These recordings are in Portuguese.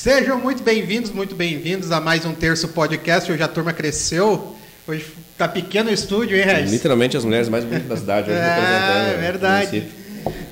Sejam muito bem-vindos, muito bem-vindos a mais um Terço Podcast. Hoje a turma cresceu. Hoje tá pequeno o estúdio, hein, Regis? Literalmente as mulheres mais bonitas da cidade hoje representando. É, verdade.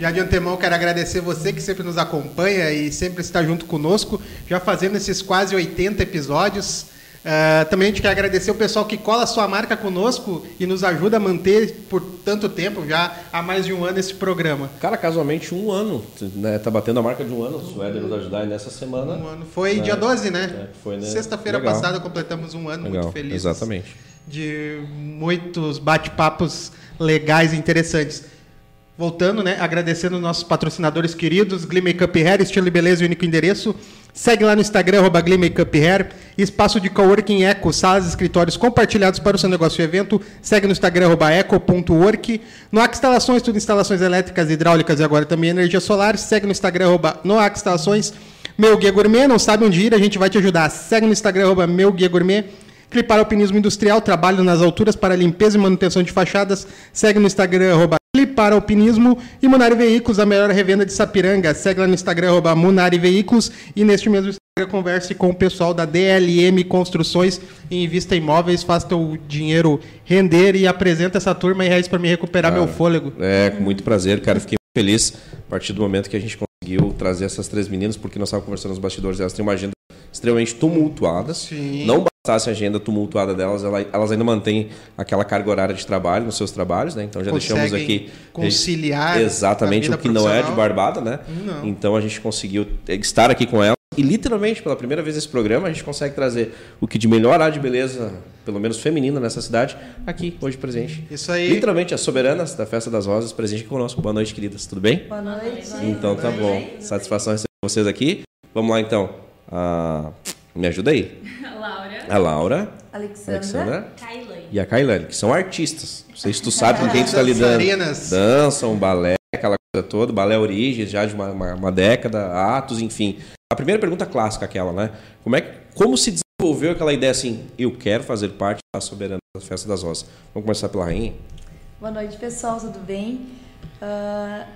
Já de antemão quero agradecer você que sempre nos acompanha e sempre está junto conosco, já fazendo esses quase 80 episódios. Uh, também a gente quer agradecer o pessoal que cola a sua marca conosco e nos ajuda a manter por tanto tempo, já há mais de um ano, esse programa. Cara, casualmente um ano, né? Tá batendo a marca de um ano, o Suéder nos ajudar aí nessa semana. Um ano. Foi né? dia 12, né? É, foi, né? Sexta-feira passada completamos um ano, Legal. muito felizes. Exatamente. De muitos bate-papos legais e interessantes. Voltando, né? Agradecendo nossos patrocinadores queridos, Glee Makeup Hair, estilo e beleza e único endereço. Segue lá no Instagram, arroba Hair. Espaço de coworking Eco, salas escritórios compartilhados para o seu negócio e evento. Segue no Instagram, arroba eco.work. Noac Instalações, tudo instalações elétricas, hidráulicas e agora também energia solar. Segue no Instagram, arroba Instalações. Meu Guia Gourmet, não sabe onde ir, a gente vai te ajudar. Segue no Instagram, arroba Meu Guia Gourmet. Clipar Alpinismo Industrial, trabalho nas alturas para limpeza e manutenção de fachadas. Segue no Instagram, arroba Clipar Alpinismo. E Munari Veículos, a melhor revenda de Sapiranga. Segue lá no Instagram, arroba Munari Veículos. E neste mesmo Instagram, converse com o pessoal da DLM Construções e Invista Imóveis. Faça o dinheiro render e apresenta essa turma aí, Reis, para me recuperar meu fôlego. É, com muito prazer, cara. Fiquei muito feliz a partir do momento que a gente conseguiu trazer essas três meninas, porque nós estávamos conversando nos bastidores, elas têm uma agenda extremamente tumultuada. Sim. Não bastasse a agenda tumultuada delas, elas ainda mantêm aquela carga horária de trabalho nos seus trabalhos, né? Então já Conseguem deixamos aqui conciliar exatamente o que não é de barbada, né? Não. Então a gente conseguiu estar aqui com elas e literalmente pela primeira vez nesse programa a gente consegue trazer o que de melhor há de beleza, pelo menos feminina nessa cidade, aqui hoje presente. Isso aí. Literalmente as soberanas da Festa das Rosas presente conosco. Boa noite, queridas. Tudo bem? Boa noite. Então tá bom. Satisfação receber vocês aqui. Vamos lá então. Ah, me ajuda aí. Laura. A Laura, Alexandra. Alexandra Kailane. e a Kailane, que são artistas. Não sei se tu sabe com quem tu está lidando. Dançam, balé, aquela coisa toda, balé origens já de uma, uma, uma década, atos, enfim. A primeira pergunta clássica aquela, né? Como é que- como se desenvolveu aquela ideia assim, eu quero fazer parte da soberana da Festa das Rosas? Vamos começar pela rainha? Boa noite, pessoal, tudo bem? Ah,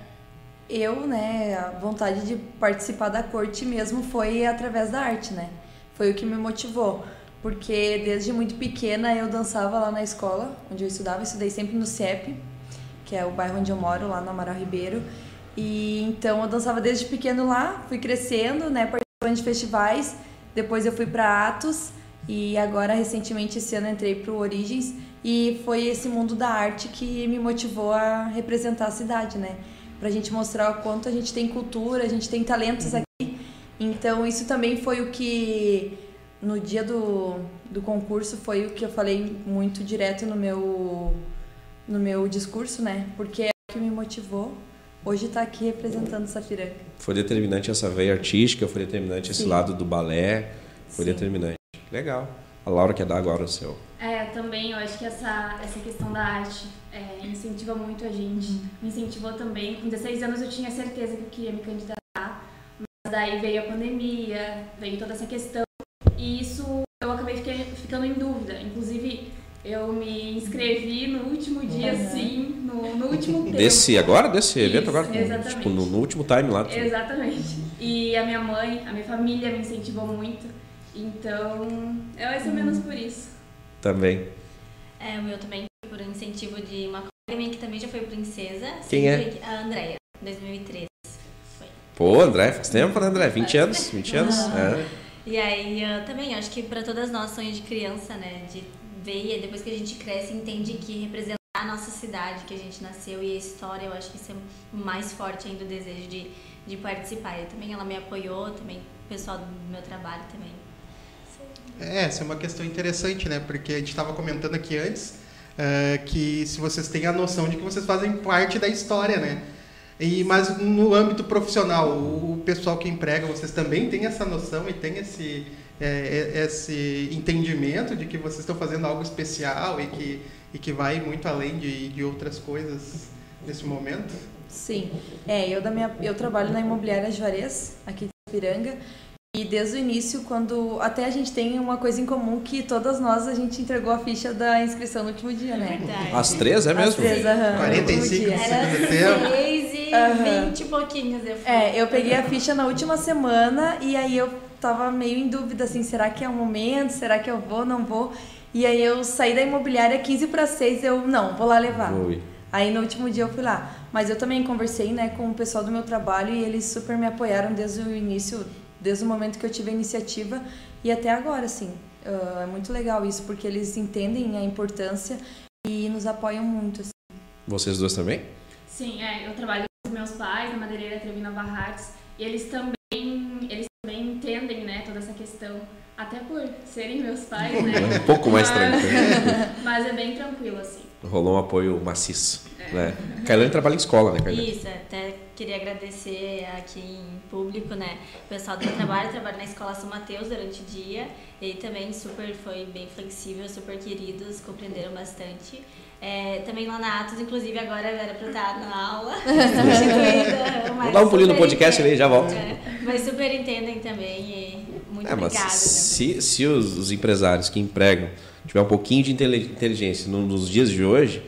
eu, né, a vontade de participar da corte mesmo foi através da arte, né? Foi o que me motivou. Porque desde muito pequena eu dançava lá na escola, onde eu estudava, eu estudei sempre no CIEP, que é o bairro onde eu moro, lá no Amaral Ribeiro. E então eu dançava desde pequeno lá, fui crescendo, né, participando de festivais. Depois eu fui para Atos e agora recentemente esse ano entrei para o Origens e foi esse mundo da arte que me motivou a representar a cidade, né? Pra gente mostrar o quanto a gente tem cultura, a gente tem talentos aqui. Então isso também foi o que no dia do, do concurso foi o que eu falei muito direto no meu no meu discurso, né? Porque é o que me motivou hoje estar aqui representando Safiranga. Foi determinante essa veia artística, foi determinante esse Sim. lado do balé, foi Sim. determinante. Legal. A Laura quer dar agora o seu. É, também eu acho que essa, essa questão da arte é, incentiva muito a gente. Me incentivou também. Com 16 anos eu tinha certeza que eu queria me candidatar, daí veio a pandemia, veio toda essa questão. E isso eu acabei fiquei- ficando em dúvida. Inclusive, eu me inscrevi no último dia, Uhum. sim, no, no último tempo. Desse agora, desse evento Isso, agora? exatamente. Tipo, no, no último time lá. tu- Exatamente. E a minha mãe, a minha família me incentivou muito. Então, é mais ou menos por isso. Também. É, o meu também foi por incentivo de uma colega minha que também já foi princesa. Quem é? A Andrea, 2013. Pô, André, faz tempo, né, André? 20 anos, 20 anos. É. E aí, eu também, acho que para todas nós, sonho de criança, né? De ver, e depois que a gente cresce, entende que representar a nossa cidade, que a gente nasceu e a história, eu acho que isso é mais forte ainda o desejo de, de participar. E também ela me apoiou, também o pessoal do meu trabalho também. É, essa é uma questão interessante, né? Porque a gente estava comentando aqui antes eh, que se vocês têm a noção de que vocês fazem parte da história, né? E, mas no âmbito profissional, o, o pessoal que emprega, vocês também têm essa noção e têm esse, eh, eh, esse entendimento de que vocês estão fazendo algo especial e que, e que vai muito além de, de outras coisas nesse momento? Sim. É, eu, da minha, eu trabalho na imobiliária Juarez, aqui de Piranga. E desde o início, quando. Até a gente tem uma coisa em comum que todas nós a gente entregou a ficha da inscrição no último dia, né? Verdade. As três, é As mesmo? três, aham, no último 45 dia. do Era seis e Aham. 20 e pouquinhos eu fui. É, eu peguei a ficha na última semana e aí eu tava meio em dúvida, assim, será que é o momento? Será que eu vou, não vou? E aí eu saí da imobiliária 15 para 6, eu, não, vou lá levar. Foi. Aí no último dia eu fui lá. Mas eu também conversei, né, com o pessoal do meu trabalho e eles super me apoiaram desde o início, desde o momento que eu tive a iniciativa e até agora, assim. Ah, é muito legal isso, porque eles entendem a importância e nos apoiam muito, assim. Vocês duas também? Sim, é, eu trabalho com os meus pais na Madeireira Trevina Barracos e eles também, eles também entendem, né, toda essa questão. Até por serem meus pais, né? Um pouco mais Mas- tranquilo. Mas é bem tranquilo, assim. Rolou um apoio maciço. Né? Kailane trabalha em escola, né, Kailane? Isso, até queria agradecer aqui em público, né? O pessoal do meu trabalho, trabalho na escola São Mateus durante o dia. Ele também super foi bem flexível, super queridos, compreenderam bastante. É, também lá na Atos, inclusive agora era pra eu estar na aula, substituída. mas Vou dar um pulinho no podcast ali, já volto. É, mas super entendem também e muito É, mas obrigada. né? se, se os, os empresários que empregam tiver um pouquinho de inteligência no- nos dias de hoje,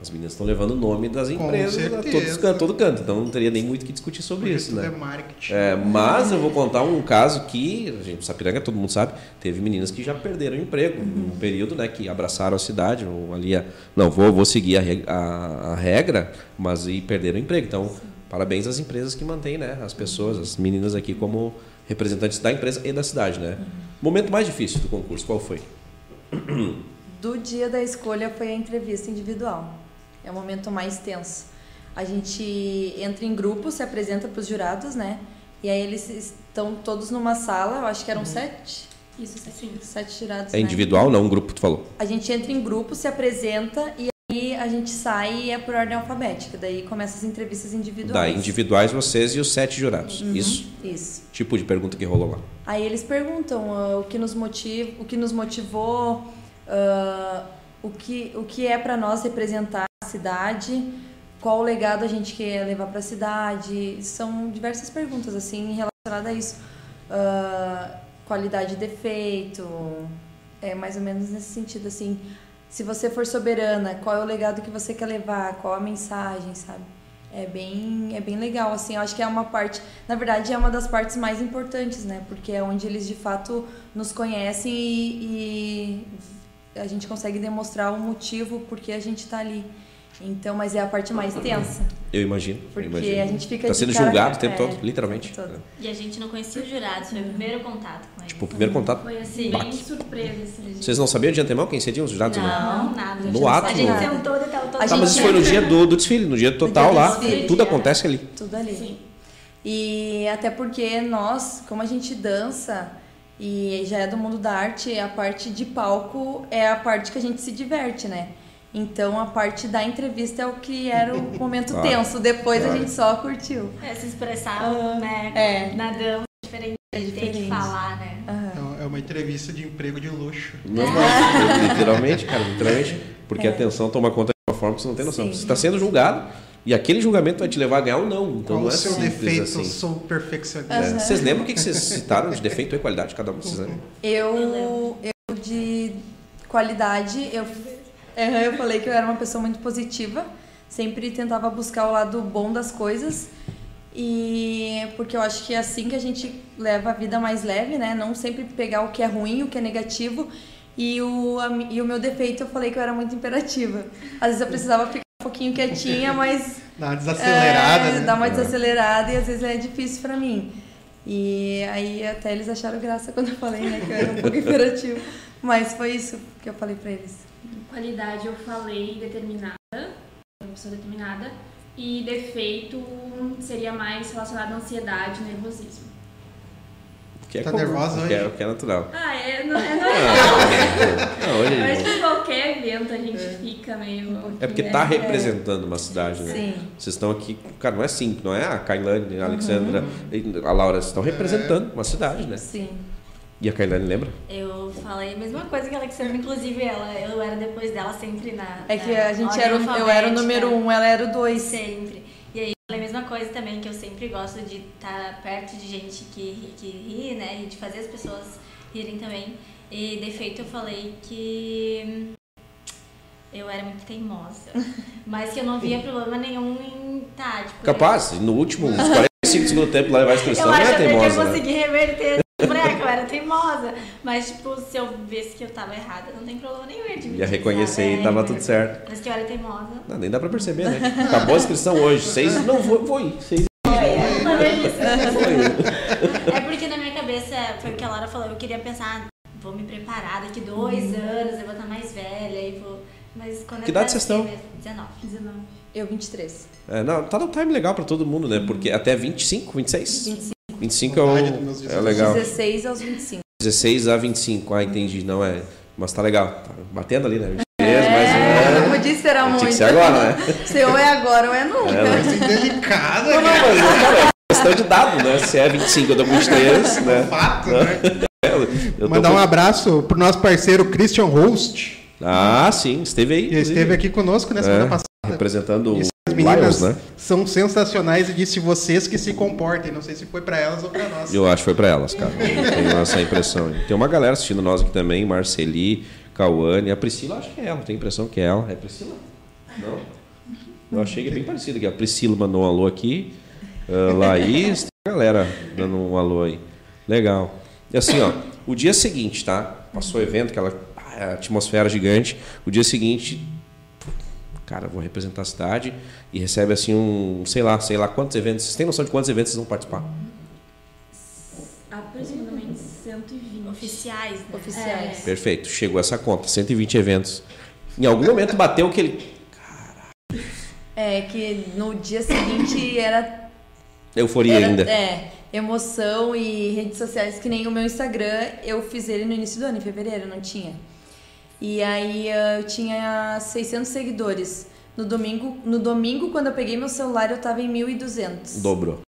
as meninas estão levando o nome das empresas a todos, can- todo canto. Então não teria nem muito o que discutir sobre Porque isso, tudo né? é marketing. É, mas eu vou contar um caso que, a gente, Sapiranga, todo mundo sabe, teve meninas que já perderam o emprego. Um período, né, que abraçaram a cidade, ou ali, a- não, vou, vou seguir a, reg- a- a regra, mas e perderam o emprego. Então, parabéns às empresas que mantêm, né, as pessoas, as meninas aqui como representantes da empresa e da cidade, né. Momento mais difícil do concurso, qual foi? Do dia da escolha foi a entrevista individual. É o momento mais tenso. A gente entra em grupo, se apresenta para os jurados, né? E aí eles estão todos numa sala, eu acho que eram sete. Isso, sim. Sete jurados. É né? individual, não um grupo, tu falou. A gente entra em grupo, se apresenta e aí a gente sai e é por ordem alfabética. Daí começa as entrevistas individuais. individuais, vocês e os sete jurados. Uhum, Isso? Isso. Tipo de pergunta que rolou lá. Aí eles perguntam ah, o que nos motiva, o que nos motivou, ah, o que o que é para nós representar a cidade, qual o legado a gente quer levar para a cidade. São diversas perguntas assim relacionadas a isso. Ah, qualidade e defeito, é mais ou menos nesse sentido assim. Se você for soberana, qual é o legado que você quer levar? Qual a mensagem, sabe? É bem, é bem legal, assim, eu acho que é uma parte, na verdade é uma das partes mais importantes, né? Porque é onde eles de fato nos conhecem e, e a gente consegue demonstrar o motivo porque a gente tá ali. Então, mas é a parte mais tensa, Eu imagino. eu porque imagino. a gente fica Tá sendo cara- julgado o tempo é, todo, literalmente. tempo todo. E a gente não conhecia os jurados, foi o primeiro contato com eles. Tipo, o primeiro contato. Foi assim, Sim. bem surpresa, assim. Vocês não sabiam de antemão quem seriam os jurados? Não, Não. nada. No ato, A gente no- sentou e tava todo Tá, mas isso foi no dia do, do desfile, no dia total dia lá. desfile. Tudo acontece ali. Tudo ali. Sim. E até porque nós, como a gente dança e já é do mundo da arte, a parte de palco é a parte que a gente se diverte, né? Então a parte da entrevista é o que era o momento Claro. tenso. Depois Claro. a gente só curtiu. É, se expressavam, né? é. Na dança, diferente. A gente tem que diferente. falar, né? Aham. É uma entrevista de emprego de luxo. Não, mas, literalmente, cara, literalmente. Porque É. a atenção toma conta de uma forma que você não tem noção. Sim. Você está sendo julgado e aquele julgamento vai te levar a ganhar ou não. Então Qual não o é seu defeito? assim. Sou perfeccionista. É. Vocês lembram o que vocês citaram de defeito e qualidade? Cada um de vocês lembra? Eu, eu de qualidade, eu, Eu falei que eu era uma pessoa muito positiva, sempre tentava buscar o lado bom das coisas. E porque eu acho que é assim que a gente leva a vida mais leve, né? Não sempre pegar o que é ruim, o que é negativo. E o, e o meu defeito, eu falei que eu era muito imperativa. Às vezes eu precisava ficar um pouquinho quietinha, mas Dá uma desacelerada, é, né? Dá uma desacelerada e às vezes é difícil pra mim. E aí até eles acharam graça quando eu falei, né, que eu era um pouco imperativo. Mas foi isso que eu falei pra eles. Qualidade eu falei determinada, uma pessoa determinada. E defeito seria mais relacionado à ansiedade e nervosismo. Que é Tá comum, nervosa que é, hoje? que é natural. Ah, é, não, é normal. Não, hoje acho que em qualquer evento a gente fica meio. um É porque pouquinho, tá né? representando uma cidade, né? Sim. Vocês estão aqui, cara, não é simples, não é a Kailane, a Alexandra, e a Laura, vocês estão representando uma cidade, né? Sim. E a Kailane lembra? Eu falei a mesma coisa que a Alexandra, inclusive ela, eu era depois dela sempre na. É que na a gente era o, eu era o número um, ela era o dois. Sempre. E aí eu falei a mesma coisa também, que eu sempre gosto de estar perto de gente que, ri- que ri, né? E de fazer as pessoas rirem também. E defeito eu falei que eu era muito teimosa. Mas que eu não via problema nenhum em tá, tipo. Capaz, no último, uns 45 segundos tempo, levar a inscrição Eu não é que eu teimosa, né? consegui reverter esse boneco, eu era teimosa. Mas, tipo, se eu visse que eu tava errada, não tem problema nenhum. Eu admitir, Ia reconhecer sabe? e tava É. tudo certo. Mas que eu era teimosa. Não, nem dá pra perceber, né? Acabou a inscrição hoje. Seis, não, vou, vou ir. Seis É porque na minha cabeça, foi o que a Laura falou, eu queria pensar, vou me preparar daqui dois anos, eu vou estar mais velha e vou. Mas quando Que é pra idade vocês estão? mesmo, 19. 19. Eu, 23. É, não, tá no time legal pra todo mundo, né? Porque até 25, 26? 25. 25 é, dos meus é legal. 16 aos 25. 16 a 25, ah, entendi. Não é. Mas tá legal. Tá batendo ali, né? 23, É, mas. não podia esperar Tinha muito. que ser agora, né? Se ou é agora ou é nunca. É, né? Coisa indelicada, Não, não, cara. mas cara, é questão de dado, né? Se é 25, eu tô com 23, né? Fato, né? Eu tô Mandar com- um abraço pro nosso parceiro Christian Host. Ah, sim, esteve aí. Ele esteve aqui conosco na semana É, passada. Representando Disse meninas Lions, né? são sensacionais e disse vocês que se comportem. Não sei se foi pra elas ou pra nós. Eu acho que foi pra elas, cara. Eu tenho essa impressão. Tem uma galera assistindo nós aqui também, Marceli, Cauane, a Priscila, acho que é ela, tenho a impressão que é ela. É Priscila? Não? Eu achei que é bem parecido aqui. A Priscila mandou um alô aqui. a Laís, tem uma galera dando um alô aí. Legal. E assim, ó, o dia seguinte, tá? Passou o evento, aquela ah, atmosfera gigante. O dia seguinte, cara, vou representar a cidade e recebe assim um, sei lá, sei lá quantos eventos. Vocês têm noção de quantos eventos vocês vão participar? Aproximadamente 120. Oficiais, né? Oficiais. Perfeito, chegou essa conta, 120 eventos. Em algum momento bateu aquele. É que no dia seguinte era Euforia Era- ainda. É, emoção e redes sociais, que nem o meu Instagram, eu fiz ele no início do ano, em fevereiro, não tinha. E aí eh, eu tinha 600 seguidores. No domingo, no domingo quando eu peguei meu celular, eu tava em 1.200. Dobrou.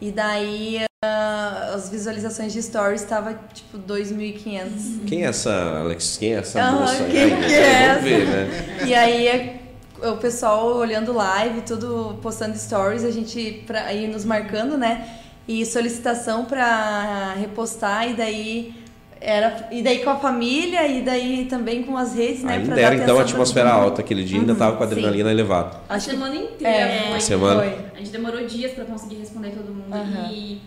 E daí ah, as visualizações de stories tava tipo 2.500. Quem é essa, Alex? Quem é essa Aham, moça? aí? quem Ai, que é Vamos ver, né? E aí é o pessoal olhando live, tudo postando stories, a gente pra, aí nos marcando, né? E solicitação pra repostar e daí era e daí com a família e daí também com as redes, né? Ainda era então a atmosfera alta aquele dia, ainda tava com a sim. adrenalina elevada. A Acho que semana inteira. é, foi. A semana. foi. A gente demorou dias pra conseguir responder todo mundo. Aham. E,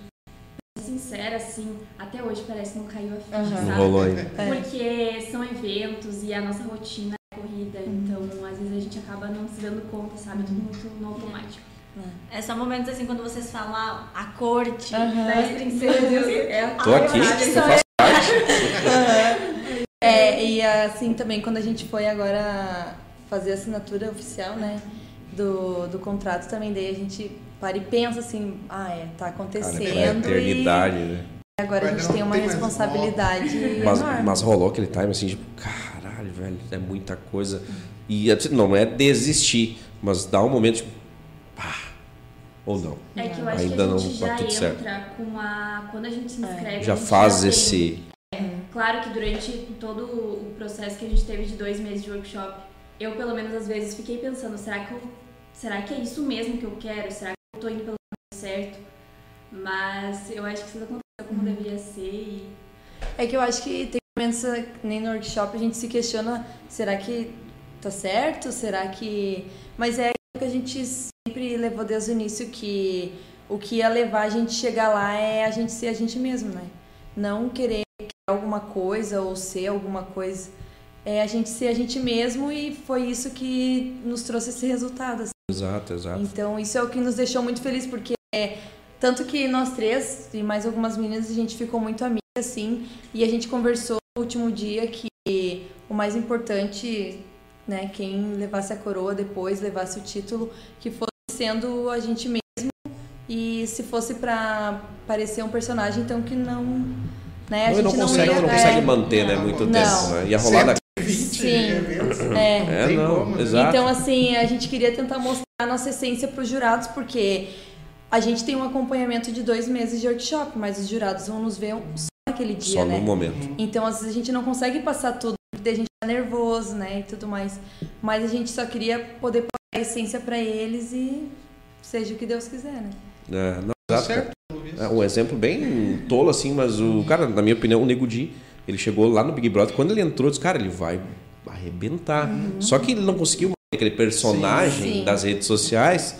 pra ser sincera, assim, até hoje parece que não caiu a ficha. Não sabe? rolou ainda. É. Porque são eventos e a nossa rotina é corrida. Então, às vezes a gente acaba não se dando conta, sabe? Tudo muito no automático. É só momentos assim quando vocês falam ah, a corte Aham. das princesas. É, Tô aqui, eu eu faço parte. É, e assim também quando a gente foi agora fazer a assinatura oficial, né? Do, do contrato também, daí a gente para e pensa assim, ah, é, tá Cara, acontecendo. é pra eternidade, né? e agora a gente tem não uma tem responsabilidade Mas, enorme. mas rolou aquele time assim, tipo, caralho, velho, é muita coisa. E assim, não é desistir, mas dá um momento, tipo, pá, ou não. É que eu acho Ainda que a não gente tá já tudo entra certo. com a. Quando a gente se inscreve. Já a gente faz tem- esse. Claro que durante todo o processo que a gente teve de dois meses de workshop, eu pelo menos às vezes fiquei pensando, será que eu, será que é isso mesmo que eu quero? Será que eu tô indo pelo caminho certo? Mas eu acho que tudo aconteceu como deveria ser e É que eu acho que tem momentos, eh, nem no workshop, a gente se questiona, será que tá certo? Será que... Mas é que a gente sempre levou desde o início, que o que ia levar a gente chegar lá é a gente ser a gente mesmo, né? Não querer alguma coisa ou ser alguma coisa. É a gente ser a gente mesmo e foi isso que nos trouxe esse resultado. assim. Exato, exato. Então, isso é o que nos deixou muito feliz, porque é, tanto que nós três e mais algumas meninas, a gente ficou muito amiga, assim, e a gente conversou no último dia que o mais importante, né, quem levasse a coroa depois, levasse o título, que fosse sendo a gente mesmo, e se fosse pra parecer um personagem, então que não, né, a Não, gente não não consegue, ia... não é, consegue manter, né, muito Não. tempo. Né? Ia rolar da... 20 Sim. É, É, não, como, né? exato. Então, assim, a gente queria tentar mostrar a nossa essência para os jurados, porque a gente tem um acompanhamento de dois meses de workshop, mas os jurados vão nos ver só naquele dia, Só né? no momento. Então, às vezes, a gente não consegue passar tudo, porque a gente tá nervoso, né, e tudo mais. Mas a gente só queria poder passar a essência para eles e seja o que Deus quiser, né? É, não, exato. certo. É um exemplo bem tolo, assim, mas o cara, na minha opinião, o Nego Di, ele chegou lá no Big Brother, quando ele entrou, disse, cara, ele vai arrebentar. Só que ele não conseguiu manter aquele personagem Sim. das redes sociais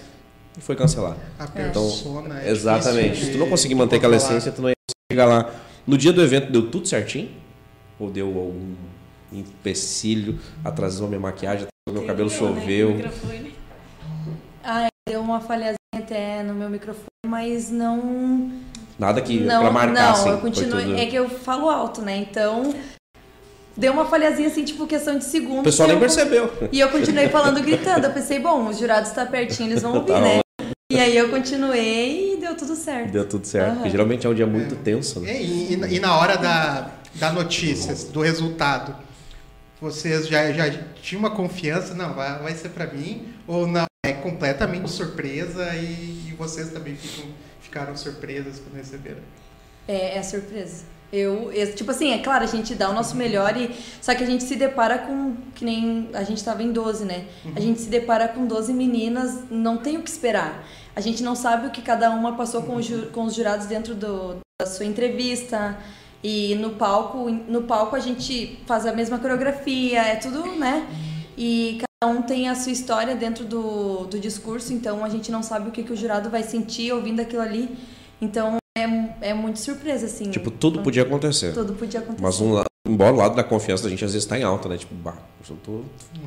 e foi cancelado. A Então, persona é Exatamente. Se tu não conseguir manter aquela controlar. essência, tu não ia chegar lá. No dia do evento deu tudo certinho? Ou deu algum empecilho? Atrasou minha maquiagem, atrasou meu cabelo choveu. Ah, deu uma falhazinha até no meu microfone, mas não. Nada que não, pra marcar, não, assim. eu tudo- É que eu falo alto, né? Então. Deu uma falhazinha assim, tipo, questão de segundos. O pessoal e nem eu- percebeu. E eu continuei falando, gritando. Eu pensei, bom, os jurados estão pertinho, eles vão ouvir, Tá né? E aí eu continuei e deu tudo certo. Deu tudo certo. Aham. Porque geralmente é um dia muito tenso, né? E, e- e na hora da, da notícia, do resultado, vocês já, já tinham uma confiança? Não, vai, vai ser pra mim? Ou não? É completamente surpresa e vocês também ficam, ficaram surpresas quando receberam? É, é surpresa. Eu, eu- tipo assim, é claro, a gente dá o nosso melhor e só que a gente se depara com que nem a gente tava em 12, né? A gente se depara com 12 meninas, não tem o que esperar. A gente não sabe o que cada uma passou com, os ju- com os jurados dentro do, da sua entrevista. E no palco, no palco a gente faz a mesma coreografia, é tudo, né? E cada um tem a sua história dentro do, do discurso, então a gente não sabe o que, que o jurado vai sentir ouvindo aquilo ali. Então é, é muito surpresa, assim. Tipo, tudo podia acontecer. Tudo podia acontecer. Mas um, la- embora o lado da confiança da gente às vezes tá em alta, né? Tipo, bah, hoje eu tô.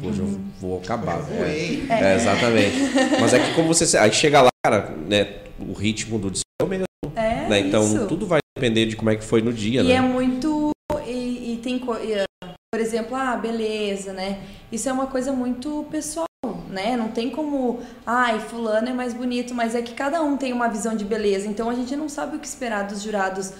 Hoje eu vou acabar. Eu É. É, exatamente. Mas é que como você. Aí chega lá, cara, né? O ritmo do disco é o mesmo, É, né? Então isso. tudo vai depender de como é que foi no dia, E né? é muito. E, e tem. Ah, por exemplo, ah, beleza, né? Isso é uma coisa muito pessoal, né? Não tem como. Ai, fulano é mais bonito, mas é que cada um tem uma visão de beleza. Então a gente não sabe o que esperar dos jurados.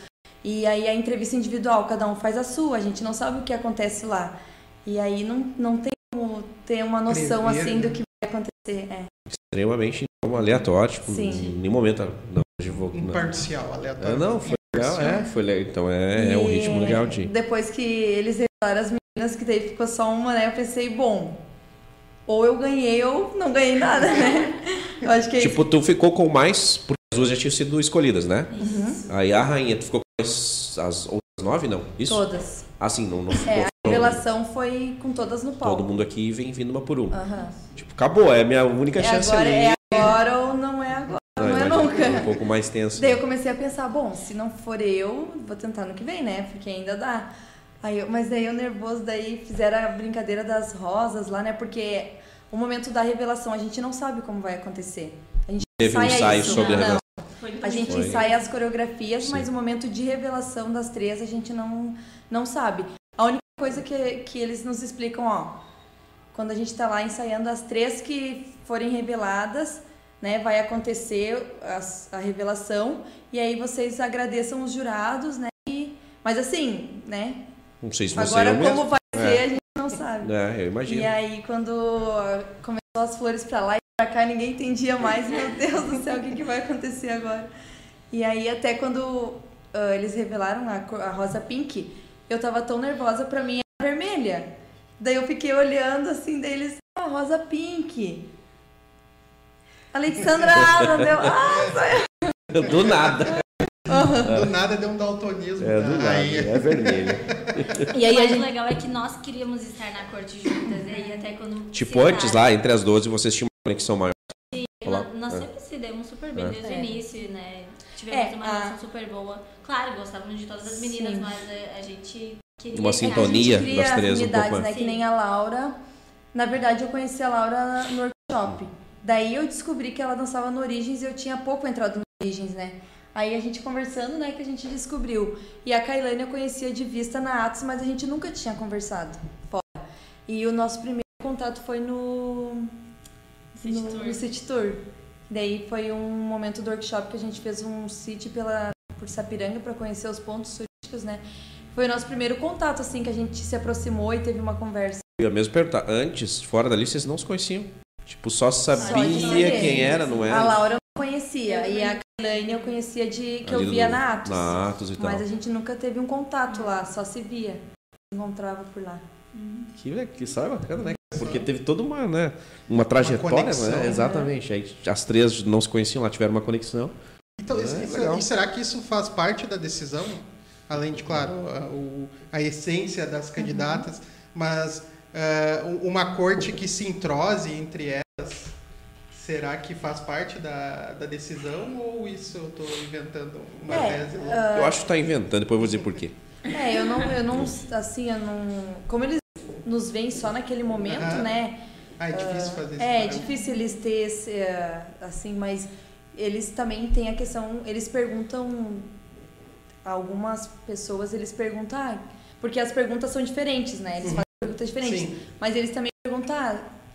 E aí a entrevista individual, cada um faz a sua, a gente não sabe o que acontece lá. E aí não, não tem como ter uma noção Prever, assim né? do que vai acontecer. É. Extremamente então, aleatório, tipo, Sim. em nenhum momento. Não, vou. Não. Imparcial, aleatório. É, não, foi legal, é, foi legal. Então é, é um ritmo legal de. Depois que eles revelaram as que daí ficou só uma, né? Eu pensei, bom, ou eu ganhei ou não ganhei nada, né? Eu acho que é Tipo, tu ficou com mais, porque as duas já tinham sido escolhidas, né? Uhum. Aí a rainha, tu ficou com as, as outras nove, não? Isso? todas. Assim, não, não ficou. É, a revelação foi com todas no palco. Todo mundo aqui vem vindo uma por uma. Aham. Tipo, acabou, é a minha única É chance agora, ali. é agora ou não é agora, não, é nunca. Um pouco mais tenso. Daí eu comecei a pensar, bom, se não for eu, vou tentar no que vem, né? Porque ainda dá. Aí eu- mas daí eu nervoso, daí fizeram a brincadeira das rosas lá, né? Porque o momento da revelação a gente não sabe como vai acontecer. A gente Teve um ensaia ensaio isso, sobre a não. revelação. Foi A gente Foi. ensaia as coreografias, Sim. mas o momento de revelação das três a gente não, não sabe. A única coisa que, que eles nos explicam, ó, quando a gente tá lá ensaiando as três que forem reveladas, né, vai acontecer as- a revelação e aí vocês agradeçam os jurados, né? e- mas assim, né? Não sei se você Agora eu mesmo. como vai É. ser a gente não sabe. É, eu imagino. E aí, quando ah, começou as flores pra lá e pra cá, ninguém entendia mais. Meu Deus do céu, o que, que vai acontecer agora? E aí, até quando ah, eles revelaram a, cor- a rosa pink, eu tava tão nervosa, pra mim era vermelha. Daí eu fiquei olhando assim, daí eles, ah, rosa pink. Alexandra Asa, deu, ah, Do nada. Do nada deu um daltonismo. É, do nada. Aí- É vermelho. E aí o a mais gente legal é que nós queríamos estar na corte juntas. E aí até quando. Tipo, antes lá, entre as 12, vocês tinham uma conexão maior. Olá. Nós, nós É. sempre se demos super bem É. desde o É. início, né? Tivemos É, uma a- relação super boa. Claro, gostávamos de todas as meninas, Sim. mas a, a gente queria. Uma estar sintonia a das três um pouco né? Que Sim. nem a Laura. Na verdade, eu conheci a Laura no workshop. Daí eu descobri que ela dançava no Origens e eu tinha pouco entrado no Origens, né? Aí a gente conversando, né, que a gente descobriu. E a Kailane eu conhecia de vista na Atos, mas a gente nunca tinha conversado fora. E o nosso primeiro contato foi no City no, Tour. no City Tour. Daí foi um momento do workshop que a gente fez um city pela por Sapiranga para conhecer os pontos turísticos, né? Foi o nosso primeiro contato assim que a gente se aproximou e teve uma conversa. Eu ia mesmo perguntar, antes, fora dali, vocês não se conheciam? Tipo, só sabia saber. quem era, não era? A Laura eu não conhecia e a Kailane eu conhecia de que Ali eu via do- na Atos. Na Atos e tal. Mas a gente nunca teve um contato lá, só se via. Se encontrava por lá. Que, que história bacana, né? Porque teve toda uma, né, uma trajetória, conexão, né? né? Exatamente. Aí as três não se conheciam lá, tiveram uma conexão. Então, É, isso- e será que isso faz parte da decisão? Além de, claro, a, o- a essência das candidatas, mas eh, u- uma corte que se entrose entre elas Será que faz parte da, da decisão ou isso eu estou inventando uma É, tese? Eu acho que está inventando, depois eu vou dizer por quê. É, eu não, eu não, assim, eu não... Como eles nos veem só naquele momento, Aham. né? Ah, é difícil fazer isso. É, é né? difícil eles ter esse, eh, assim, mas eles também têm a questão, eles perguntam, algumas pessoas eles perguntam, ah, porque as perguntas são diferentes, né? Eles fazem perguntas diferentes, Sim. mas eles também perguntam,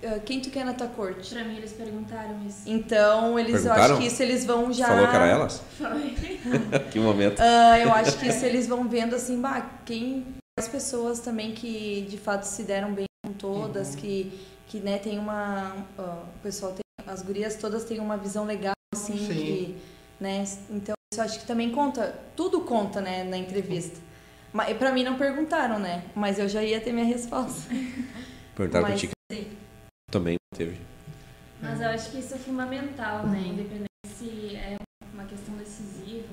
ah, quem tu quer na tua corte? Pra mim, eles perguntaram isso. Então, eles, eu Perguntaram? acho que isso eles vão já... Falou que era elas? Que momento. Ah, eu acho que isso eles vão vendo assim, bah, quem as pessoas também que de fato se deram bem com todas, que que né, tem uma ó, o pessoal tem as gurias todas têm uma visão legal assim, Sim. que, né? Então isso eu acho que também conta, tudo conta, né, na entrevista. Mas para mim não perguntaram, né? Mas eu já ia ter minha resposta. Perguntaram pra Mas- ti. Também teve. Mas eu acho que isso é fundamental, né? Independente se é uma questão decisiva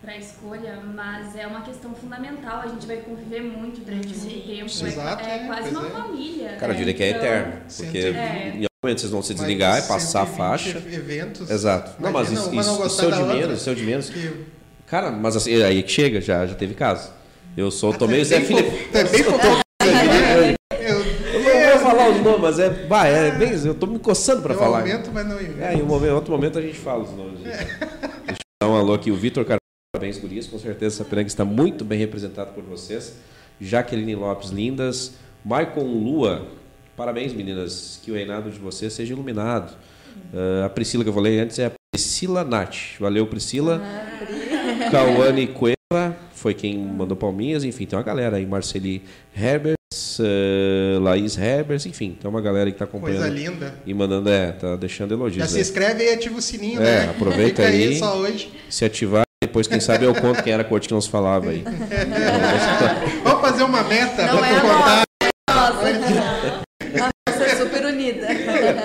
para a escolha, mas é uma questão fundamental. A gente vai conviver muito durante muito tempo. É- Exato, é, é, quase pois uma é. família. Cara, eu diria que é Então, eterno. Porque É. em algum momento vocês vão se desligar e passar a 120 faixa. eventos. Exato. Não, mas isso, não isso, é o de menos, isso é o de menos. Que- Cara, mas assim, aí que chega, já, já teve caso. Eu sou, tomei o Zé é bem Felipe. tu é bem fofoqueiro, né? Eu, Eu não mas é. Vai, é bem, eu tô me coçando eu falar. aumento, mas não invento. É, em um momento, outro momento a gente fala os nomes. Deixa eu dar um alô aqui, o Vitor Carvalho, parabéns, gurias. Com certeza essa piranga está muito bem representada por vocês. Jaqueline Lopes, lindas. Maicon Lua, parabéns, meninas. Que o reinado de vocês seja iluminado. Ah, a Priscila que eu falei antes é a Priscila Nath. Valeu, Priscila. Cauane Cueva foi quem mandou palminhas. Enfim, tem uma galera aí. Marceli Herbers, eh, Laís Herbers, enfim, tem uma galera que está Coisa acompanhando linda. e mandando, é, tá deixando Já elogios. se né? inscreve e ativa o sininho, É, né? aproveita Fica aí. só hoje. Se ativar, depois, quem sabe, eu conto quem era a corte que se falava aí. Vamos fazer uma meta Não pra é contar. Nossa. Nossa, é super unida.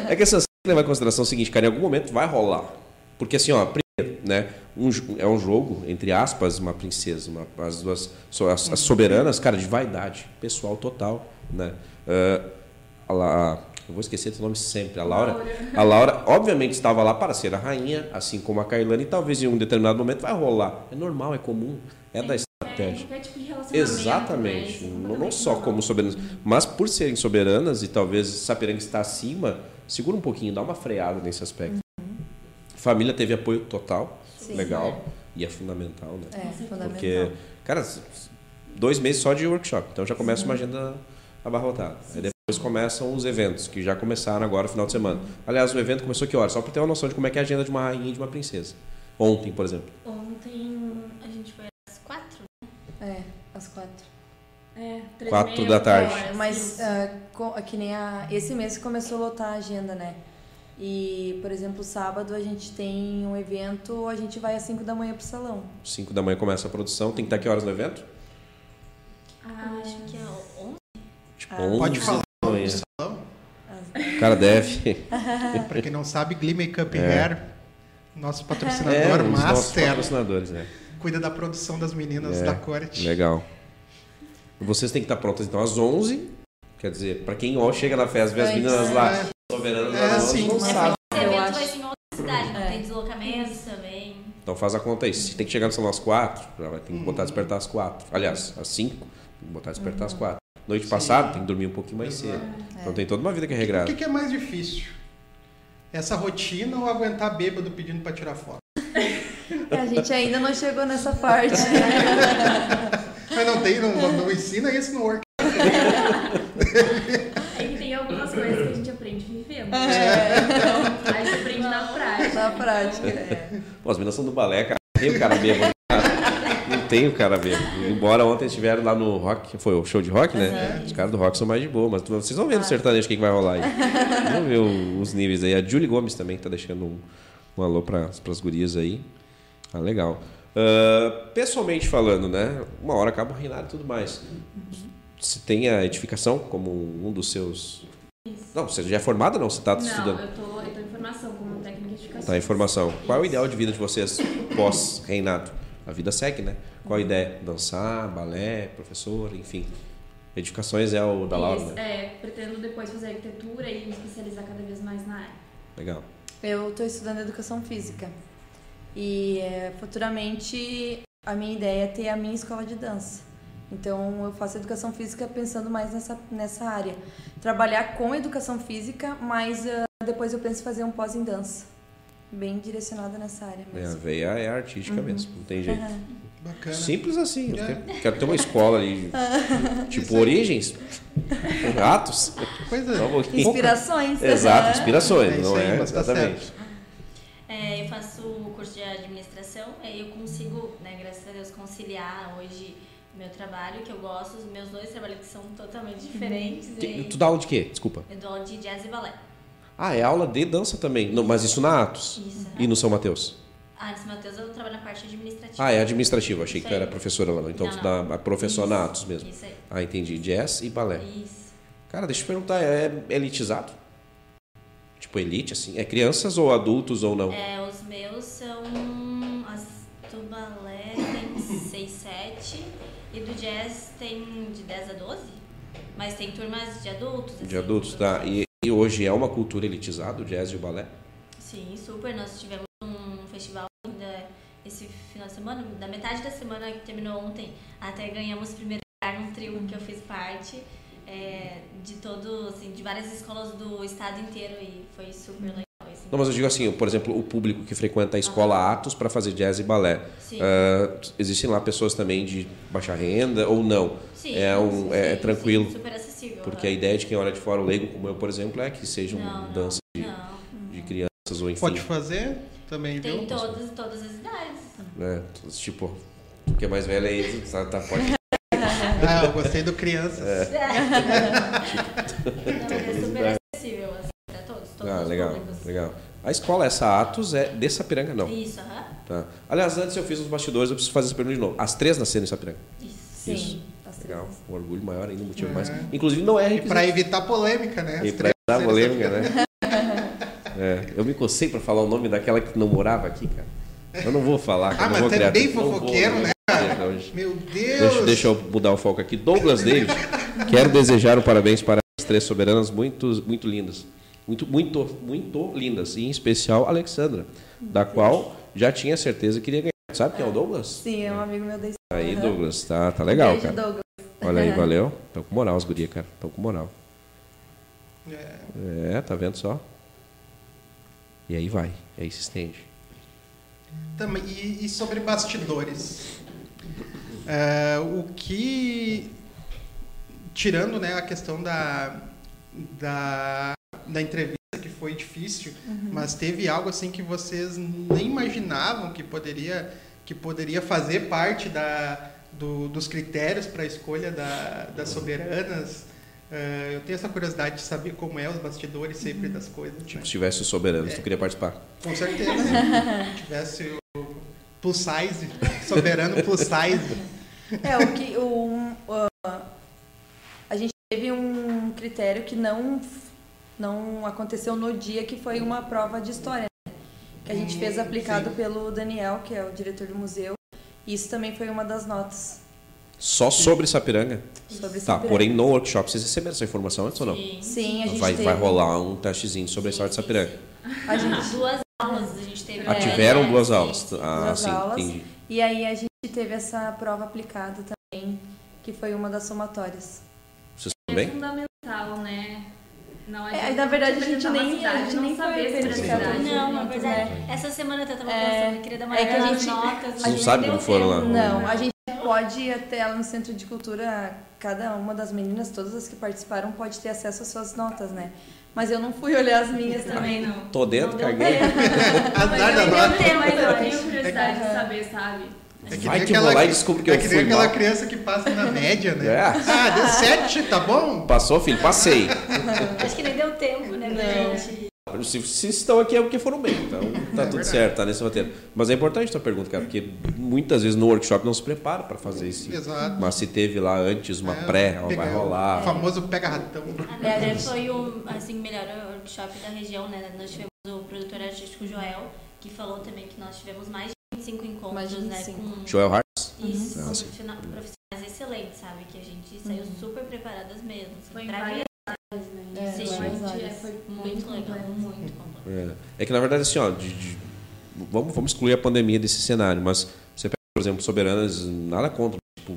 É que essas que levar em consideração o seguinte, cara, em algum momento vai rolar. Porque assim, ó, né, um é um jogo, entre aspas, uma princesa, uma, as duas, so- as, as soberanas, cara, de vaidade, pessoal total, né. Ah, a, eu vou esquecer teu nome sempre, a Laura. Laura. A Laura, obviamente, estava lá para ser a rainha, assim como a Kailane, e talvez em um determinado momento vai rolar. É normal, é comum, é da É, estratégia. qualquer tipo de relacionamento. Exatamente. né? É Não, não só como soberanas, mas por serem soberanas e talvez Sapiranga está acima, segura um pouquinho, dá uma freada nesse aspecto. Família teve apoio total, Sim. legal, e é fundamental, né? É, fundamental. Porque, cara, dois meses só de workshop, então já começa uma agenda abarrotada. Aí depois começam os eventos, que já começaram agora, final de semana. Aliás, o evento começou que hora? Só para ter uma noção de como é que é a agenda de uma rainha e de uma princesa. Ontem, por exemplo. Ontem a gente foi às quatro. É, às quatro. É, três Quatro e meia, da tarde. horas, Mas co- que nem a, esse mês começou a lotar a agenda, né? E, por exemplo, sábado a gente tem um evento, a gente vai às 5 da manhã pro salão. 5 da manhã começa a produção. Tem que estar que horas no evento? Ah, acho que é onze. Tipo, Ah, 11 Pode falar da manhã. salão. O cara deve. Pra quem não sabe, Glee Makeup É. Hair, nosso É, patrocinador um nossos master, patrocinadores, né? cuida da produção das meninas É, da corte. Legal. Vocês têm que estar prontas então às 11. Quer dizer, pra quem ó, chega na festa, vê as Antes, meninas é. lá soberanas É, às 11, sim. não É, sabe. O Eu evento vai ser em outra cidade, É. tem deslocamentos também. Então faz a conta aí. Se tem que chegar no salão às 4, já vai ter que botar despertar às 4. Aliás, às 5, tem que botar despertar às 4. Noite Sim. passada, tem que dormir um pouquinho mais cedo. Então tem toda uma vida que é regrada. O que, que é mais difícil? Essa rotina ou aguentar bêbado pedindo pra tirar foto? A gente ainda não chegou nessa parte. Mas não tem, não, não ensina isso no work. É que tem algumas coisas que a gente aprende vivendo. É. Então, a gente aprende na prática. Na prática, é. Pô, as meninas são do balé, cara. Tem o cara bêbado. Não tem o cara bêbado. Embora ontem estiveram lá no rock, foi o show de rock, né? Os caras do rock são mais de boa, mas vocês vão ver no sertanejo o que, que vai rolar aí. Vamos ver os níveis aí. A Julie Gomes também tá deixando um, um alô para as gurias aí. Ah, legal. Ah, pessoalmente falando, né? Uma hora acaba o reinado e tudo mais. Você tem a edificação como um dos seus. Não, você já é formada ou não? Você está Não, estudando? eu tô, eu tô em formação como técnica de edificação. Tá em formação. Qual é o ideal de vida de vocês pós-reinado? A vida segue, né? Qual a ideia? Dançar, balé, professor, enfim. Edificações é o da Laura, Isso, né? É, pretendo depois fazer arquitetura e me especializar cada vez mais na área. Legal. Eu estou estudando educação física. E é, futuramente a minha ideia é ter a minha escola de dança. Então eu faço educação física pensando mais nessa, nessa área. Trabalhar com educação física, mas uh, depois eu penso em fazer um pós em dança. Bem direcionada nessa área É, a mesmo. veia é artística mesmo, não tem jeito. Aham. Bacana. Simples assim. eu É. Quero, quero ter uma escola ali. tipo, origens. Atos. Coisa. Só um. Inspirações. Exato, inspirações, É não aí, é? tá Exatamente. É, eu faço o curso de administração, aí eu consigo, né, graças a Deus, conciliar hoje meu trabalho, que eu gosto, os meus dois trabalhos que são totalmente diferentes. Que- e Tu dá aula de quê? Desculpa. Eu dou aula de jazz e balé. Ah, é aula de dança também. Não, mas isso na Atos. Isso. E no São Mateus? Ah, no São Mateus eu trabalho na parte administrativa. Ah, é administrativo. Achei Isso que tu era professora lá. Então Não, tu dá a professora na Isso, Atos mesmo. Isso aí. Ah, entendi. Jazz e balé. Isso. Cara, deixa eu te perguntar, é elitizado? Tipo, elite, assim? É crianças ou adultos ou não? É, tem de 10 a 12. Mas tem turmas de adultos. De assim, adultos, tá? E, e hoje é uma cultura elitizada, o jazz e o balé? Sim, super. Nós tivemos um festival ainda esse final de semana, da metade da semana que terminou ontem, até ganhamos primeiro lugar num trio que eu fiz parte. é, de todo, assim, de várias escolas do estado inteiro e foi super legal. Não, mas eu digo assim, por exemplo, o público que frequenta a escola Atos para fazer jazz e balé. Sim. Ah, existem lá pessoas também de baixa renda ou não? Sim, é um- é sim, tranquilo. sim, super acessível. Porque a ideia de quem olha de fora, o leigo como eu, por exemplo, é que sejam Não, não, danças de, Não. de crianças ou enfim. Pode fazer também, Tem viu? todas, todas as idades. né? Tipo, o que é mais velho aí, tá, tá, pode Ah, eu gostei do crianças. Não, é super acessível, assim, todos, Ah, os legal, públicos. legal. A escola, essa Atos, é de Sapiranga, não. Isso, aham. Tá. Aliás, antes eu fiz os bastidores, eu preciso fazer essa pergunta de novo. As três nasceram em Sapiranga. Isso. Sim. Isso. as três. Legal. Um orgulho maior ainda, um motivo É. mais. Inclusive, não é E requisito. pra evitar polêmica, né? E As pra três dar séries polêmica, né? É, eu me cocei pra falar o nome daquela que não morava aqui, cara. Eu não vou falar. Ah, mas tu é bem vou, fofoqueiro, né. Meu Deus! Deixa, deixa eu mudar o foco aqui. Douglas David, quero desejar um parabéns para as três soberanas muito, muito lindas. Muito, muito, muito lindas. E em especial a Alexandra, da qual já tinha certeza que queria ganhar. Sabe quem é o Douglas? Sim, é um amigo meu da Aí, Uhum. Douglas, tá, tá legal, Beijo, cara. Douglas. Olha aí, valeu. Tão com moral, as gurias, cara. Tão com moral. É. É, tá vendo só? E aí vai, e aí se estende. Também, e, e sobre bastidores? É, o que. Tirando né, a questão da, da, da entrevista, que foi difícil, mas teve algo assim que vocês nem imaginavam que poderia, que poderia fazer parte da, do- dos critérios para a escolha da, das soberanas? É, eu tenho essa curiosidade de saber como é os bastidores sempre das coisas. Tipo, né? se tivesse os soberanos, tu queria participar. Com certeza. Se tivesse o plus size, soberano plus size. É, o que. O, o- a gente teve um critério que não, não aconteceu no dia, que foi uma prova de história. né? Que a gente fez Hum, aplicado sim. pelo Daniel, que é o diretor do museu. E isso também foi uma das notas Só sobre Sapiranga? sobre Tá, Sapiranga. porém no workshop, vocês receberam essa informação antes ou não? Sim. Sim, a gente Vai, teve. vai rolar um testezinho sobre a história de Sim, Sapiranga. A gente, Duas aulas a gente teve. Ah, É, tiveram é, duas sim. aulas. Ah, Duas sim, aulas. entendi. e aí a gente teve essa prova aplicada também, que foi uma das somatórias. Vocês É também? fundamental, né? Não É, adianta na verdade, a gente nem- cidade, a gente nem a verificar. Não, na Muito, verdade, né? essa semana eu tava É, pensando, eu queria dar uma é a olhada nas gente- notas. Vocês mas não sabem deu como foram lá? tempo. Não, a gente pode ir até lá no Centro de Cultura, cada uma das meninas, todas as que participaram, pode ter acesso às suas notas, né? Mas eu não fui olhar as minhas Também também. não. Tô dentro, Não caguei. Azar da Mas eu tenho, mas eu tenho curiosidade de saber, sabe? É que Vai que eu vou lá e descubro que é eu que fui nem aquela mal. criança que passa na média, né? É. Ah, deu sete, tá bom? Passou, filho? Passei. Acho que nem deu tempo, né, Não. gente. Se, se estão aqui é porque foram bem, então tá tudo certo, tá nesse roteiro. Mas é importante a tua pergunta, cara, porque muitas vezes no workshop não se prepara para fazer isso. Exato. Mas se teve lá antes uma É, pré, ó, vai O rolar. famoso pega-ratão. Aliás, foi o assim, melhor workshop da região, né? Nós tivemos o produtor artístico Joel, que falou também que nós tivemos mais 25 encontros, Mais de né? 25. Com Joel Hartz? isso, Ah, com sim. profissional- profissionais excelentes, sabe? Que a gente saiu super preparadas mesmo. assim, Foi pra várias áreas, né? É, Sim. Foi bem Muito legal, completo. muito completo. É, é que na verdade assim, ó, de- de- vamos, vamos excluir a pandemia desse cenário, mas você pega, por exemplo, Soberanas, nada contra, tipo,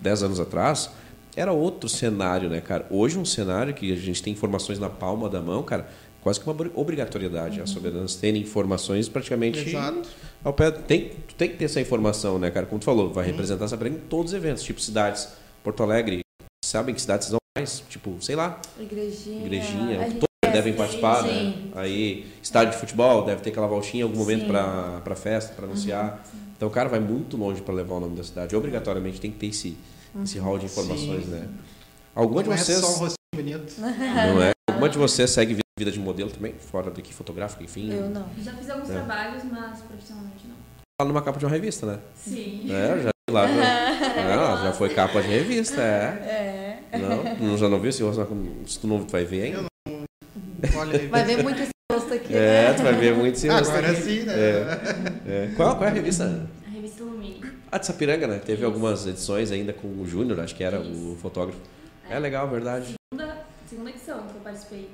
10 anos atrás, era outro cenário, né, cara? Hoje um cenário que a gente tem informações na palma da mão, cara, quase que uma obri- obrigatoriedade as Soberanas terem informações praticamente Exato. Ao pé. Tem, tu tem que ter essa informação, né, cara? Como tu falou, vai representar essa brand em todos os eventos, tipo cidades, Porto Alegre, sabem que cidades são mais, tipo, sei lá, Igrejinha. igrejinha, todos devem sim, participar, né? sim. Aí, estádio de futebol, deve ter aquela voltinha em algum momento para para festa, para anunciar. Então, o cara vai muito longe para levar o nome da cidade. Obrigatoriamente tem que ter esse, esse hall de informações, Sim. né? Alguma de Não vocês. é só um rostinho bonito. Não é? Alguma de vocês segue vida de modelo também? Fora daqui, fotográfica, enfim? Eu não. Já fiz alguns É. trabalhos, mas profissionalmente não. Lá numa capa de uma revista, né? Sim. É, eu já vi lá. Já, já foi capa de revista, é. É. Não, não, já não viu esse rosto? Se tu não tu vai ver ainda? Eu Olha aí. Vai ver muito esse rosto aqui. É, tu vai ver muito esse rosto Agora aqui. sim, né? É. Qual, qual é a revista? A revista Lumine. A de Sapiranga, né? Teve Isso. algumas edições ainda com o Júnior, acho que era o Isso. fotógrafo. É legal, verdade. Segunda, segunda edição que eu participei.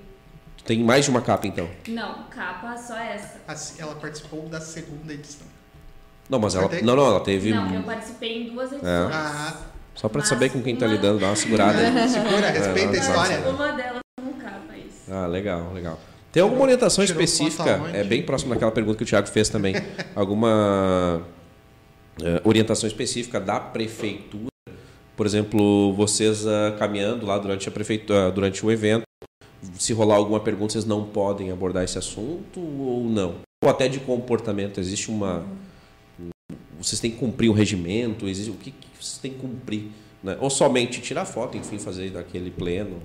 Tu tem mais de uma capa, então? Não, capa só essa. Assim, Ela participou da segunda edição. Não, mas ela... Não, não, ela teve... Não, eu participei em duas edições. Ah, Só pra Mas saber com quem tá uma- lidando, dá uma segurada aí. segura, respeita a É, história. Uma delas como capa, isso. Ah, legal, legal. Tem alguma orientação tirou específica? É bem próximo daquela pergunta que o Thiago fez também. Alguma eh, orientação específica da prefeitura? Por exemplo, vocês ah, caminhando lá durante a prefeitura, durante o evento, se rolar alguma pergunta, vocês não podem abordar esse assunto ou não? Ou até de comportamento, existe uma vocês têm que cumprir o regimento, existe o que, que vocês têm que cumprir, né? Ou somente tirar foto, enfim, fazer daquele pleno.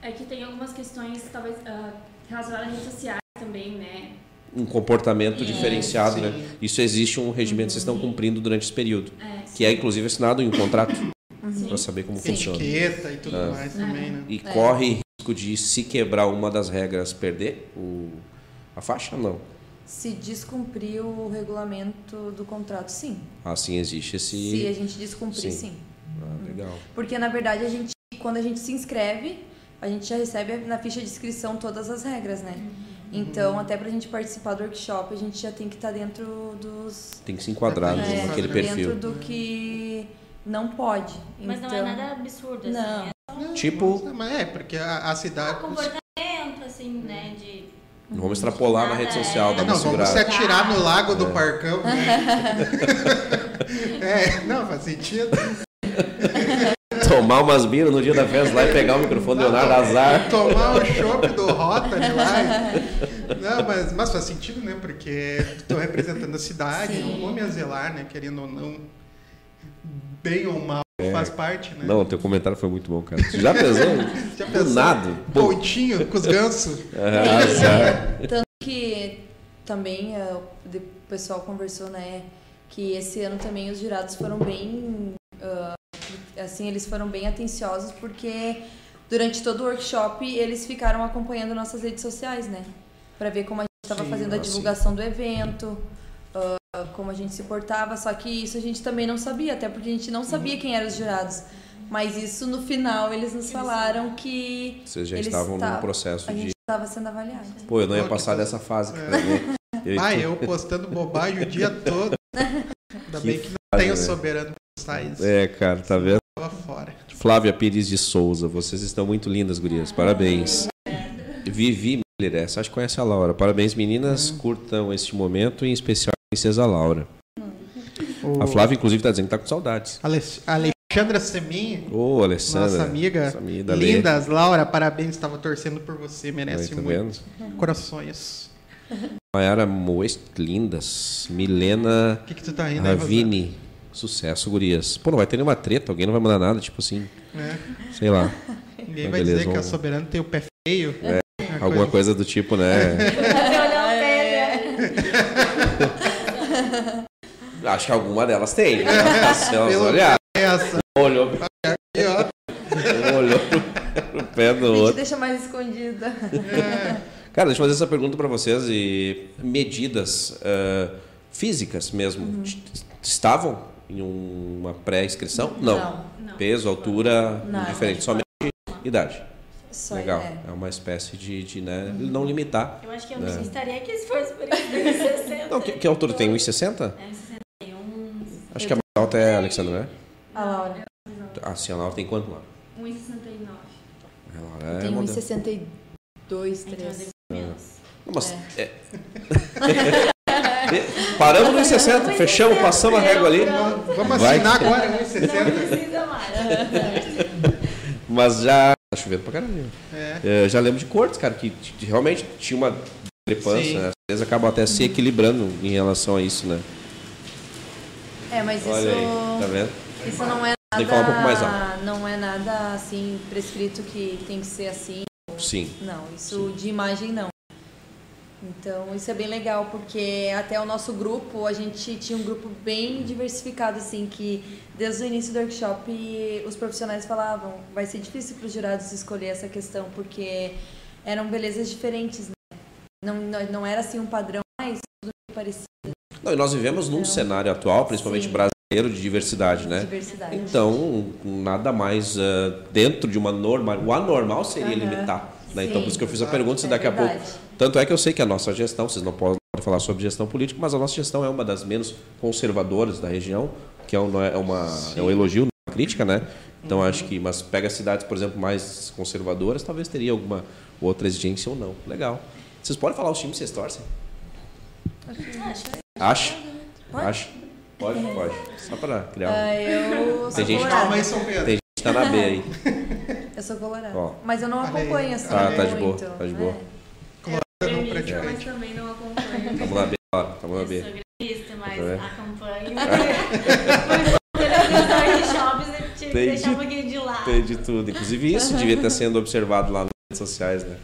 É que tem algumas questões, talvez, ah, relacionadas às redes sociais também, né? um comportamento É, diferenciado, sim. né? Isso existe um regimento que vocês estão cumprindo durante esse período, É, que é inclusive assinado em um contrato sim. para saber como funciona. Etiqueta e tudo É. mais também, né? E É. corre de se quebrar uma das regras perder o a faixa não. Se descumprir o regulamento do contrato, sim. Assim existe esse Se a gente descumprir, Sim. sim. Ah, legal. Porque na verdade a gente, quando a gente se inscreve, a gente já recebe na ficha de inscrição todas as regras, né? Então, até pra gente participar do workshop, a gente já tem que estar dentro dos. Tem que se enquadrar É, naquele dentro perfil. do que não pode. Mas então, não é nada absurdo, assim. Não. É Tipo, Mas é, porque a, a cidade. comportamento, assim, né? De. não vamos extrapolar na rede social, É, não, vamos se atirar no lago do É. Parcão, né? é, não, faz sentido. Tomar umas biras no dia da festa lá e pegar o microfone do Leonardo Azar. Tomar o chopp do Rotary lá. Não, mas, mas faz sentido, né? Porque estou representando a cidade, Sim. não vou me azelar, né? Querendo ou não, bem ou mal, faz parte, né? Não, teu comentário foi muito bom, cara. Já pesou? Já Do pensou? nada. Pontinho com os gansos. ah, azar. Tanto que também eh, o pessoal conversou, né, que esse ano também os jurados foram bem, ah, assim, eles foram bem atenciosos porque durante todo o workshop eles ficaram acompanhando nossas redes sociais, né, para ver como a gente estava Sim, fazendo a ah, sim. divulgação do evento, ah, como a gente se portava, só que isso a gente também não sabia, até porque a gente não sabia Uhum. quem eram os jurados. Mas isso no final eles nos falaram que Vocês já Eles estavam num estavam- processo a de gente estava sendo avaliado. Pô, eu não ia passar dessa fase, É. Eu Ah, eu postando bobagem o dia todo. Ainda Que bem que não fase, tenho né? soberano pra postar isso. É, cara, tá vendo? Tava fora. Flávia Pires de Souza, vocês estão muito lindas, gurias. Parabéns. Vivi Miller, essa acho que conhece a Laura. Parabéns, meninas. Curtam este momento, em especial a princesa Laura. O A Flávia, inclusive, tá dizendo que tá com saudades. Ale- Alexandra Semin, Ô, Alessandra. nossa amiga. Nossa amiga, Lê. Lindas, Laura, parabéns. Estava torcendo por você, Aí, merece tá muito. vendo? Corações. Mayara Moest, lindas. Milena O que, que tu tá rindo aí, Ravini. Sucesso, gurias. Pô, não vai ter nenhuma treta, alguém não vai mandar nada, tipo assim, Rosana? sei lá. É, Ninguém vai beleza, dizer que a vamos- Soberano tem o pé feio. É, Uma Alguma coisa do tipo, né? Acho que alguma delas tem. Né? Se elas Pelo- olhar, Essa. olhou, Aqui, ó. olhou pro, pro pé do A gente outro. deixa mais escondida. É. Cara, deixa eu fazer essa pergunta para vocês e medidas eh, físicas mesmo. Uhum. Estavam em uma pré-inscrição? Não. Não. Não. Peso, altura, Não. diferente. Somente idade. Só Legal. é. É uma espécie de, de né, não limitar. Eu acho que eu É. não estaria aqui se fosse por isso, tem 60. Não, que, que altura tem? 1,60? É, 61. Acho que a mais alta é a Alexandra, né? A Laura Ah, sim, a Laura tem quanto lá? 1,69. A Laura é tem modelo. 1,62, Então eu 3. devo menos. Não, Mas, é. Paramos no 1,60, fechamos, passamos a régua ali. Vamos Vai. assinar agora Não 1,60. precisa mais. Mas já. Tá chovendo pra caramba. É. É, já lembro de cortes, cara, que realmente tinha uma discrepância, né? Às vezes acabam até se equilibrando em relação a isso, né? É, mas isso, Olha aí, tá vendo? isso não é Tem que falar um pouco mais nada, não é nada assim prescrito que tem que ser assim. Sim. Não, isso de imagem não. Então isso é bem legal, porque até o nosso grupo, a gente tinha um grupo bem diversificado, assim, que desde o início do workshop os profissionais falavam, vai ser difícil para os jurados escolher essa questão, porque eram belezas diferentes, né? Não, não, não era assim um padrão, mas tudo parecido, Não, e nós vivemos num Não. cenário atual, principalmente Sim. brasileiro, de diversidade, né? diversidade. Então, nada mais ah, dentro de uma norma. O anormal seria Aham. limitar. Né? Então, por isso que eu fiz a pergunta se É daqui a pouco. verdade. Tanto é que eu sei que a nossa gestão, vocês não podem falar sobre gestão política, mas a nossa gestão é uma das menos conservadoras da região, que é, um, é, uma, é um elogio, não é uma crítica, né? Então acho que, mas pega cidades, por exemplo, mais conservadoras, talvez teria alguma outra exigência ou não. Legal. Vocês podem falar os times que vocês torcem? Acho. Acho. Pode, pode. Só para criar um. Ah, eu sou Tem gente- colorada. Calma aí, São Pedro. Tem gente que tá na B aí. Eu sou colorada. Ó. Mas eu não acompanho assim Ah, tá de boa, muito. tá de boa. É. Não Gremista, mas também não acompanho. Tamo na B, ó. Tamo na Eu B. sou gremista, mas Tá acompanho. Eu que um pouquinho de lado. Tem de tudo. Inclusive isso devia estar sendo observado lá nas redes sociais, né?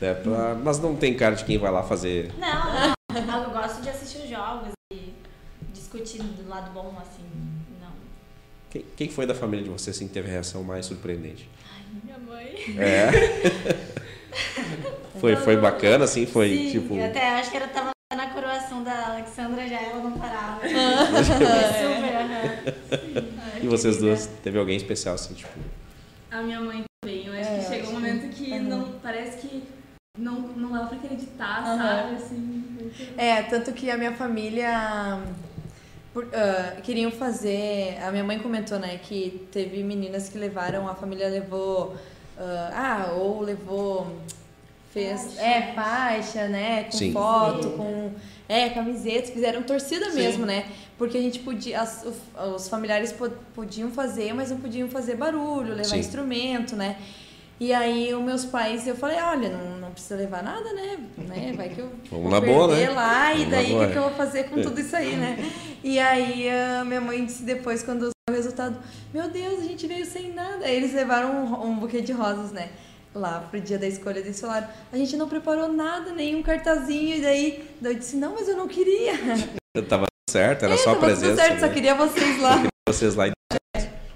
É pra- Mas não tem cara de quem vai lá fazer. Não, não. Eu gosto de assistir os jogos e discutir do lado bom, assim. Não. Quem, quem foi da família de vocês assim, que teve a reação mais surpreendente? Ai, minha mãe. É. foi, foi bacana, assim, foi Sim, tipo. eu até acho que ela tava na coroação da Alexandra já, ela não parava. Super, aham. E vocês duas? Teve alguém especial, assim, tipo. A minha mãe também. Eu acho É, que chegou um momento que Aham. não parece que não, não dá pra acreditar, Aham. sabe? Assim, muito- É, tanto que a minha família por- ah, queriam fazer. A minha mãe comentou, né, que teve meninas que levaram, a família levou. ah, ah, ou levou. Fez. É, faixa, né? Com Sim. foto, com. É, camisetas, fizeram torcida Sim. mesmo, né? Porque a gente podia. as- os familiares po- podiam fazer, mas não podiam fazer barulho, levar Sim. instrumento, né? E aí, os meus pais, eu falei, olha, não, não precisa levar nada, né? né? Vai que eu Vamos vou na boa, perder né? lá, e Vamos na daí o que, que eu vou fazer com tudo isso aí, né? E aí, a minha mãe disse depois, quando o resultado, meu Deus, a gente veio sem nada. Aí eles levaram um, um buquê de rosas, né? Lá pro dia da escolha desse falaram, a gente não preparou nada, nenhum cartazinho. E daí, daí eu disse, não, mas eu não queria. Eu tava certo, era É, só a tava tudo presença. certo, só né? queria vocês lá. Vocês lá.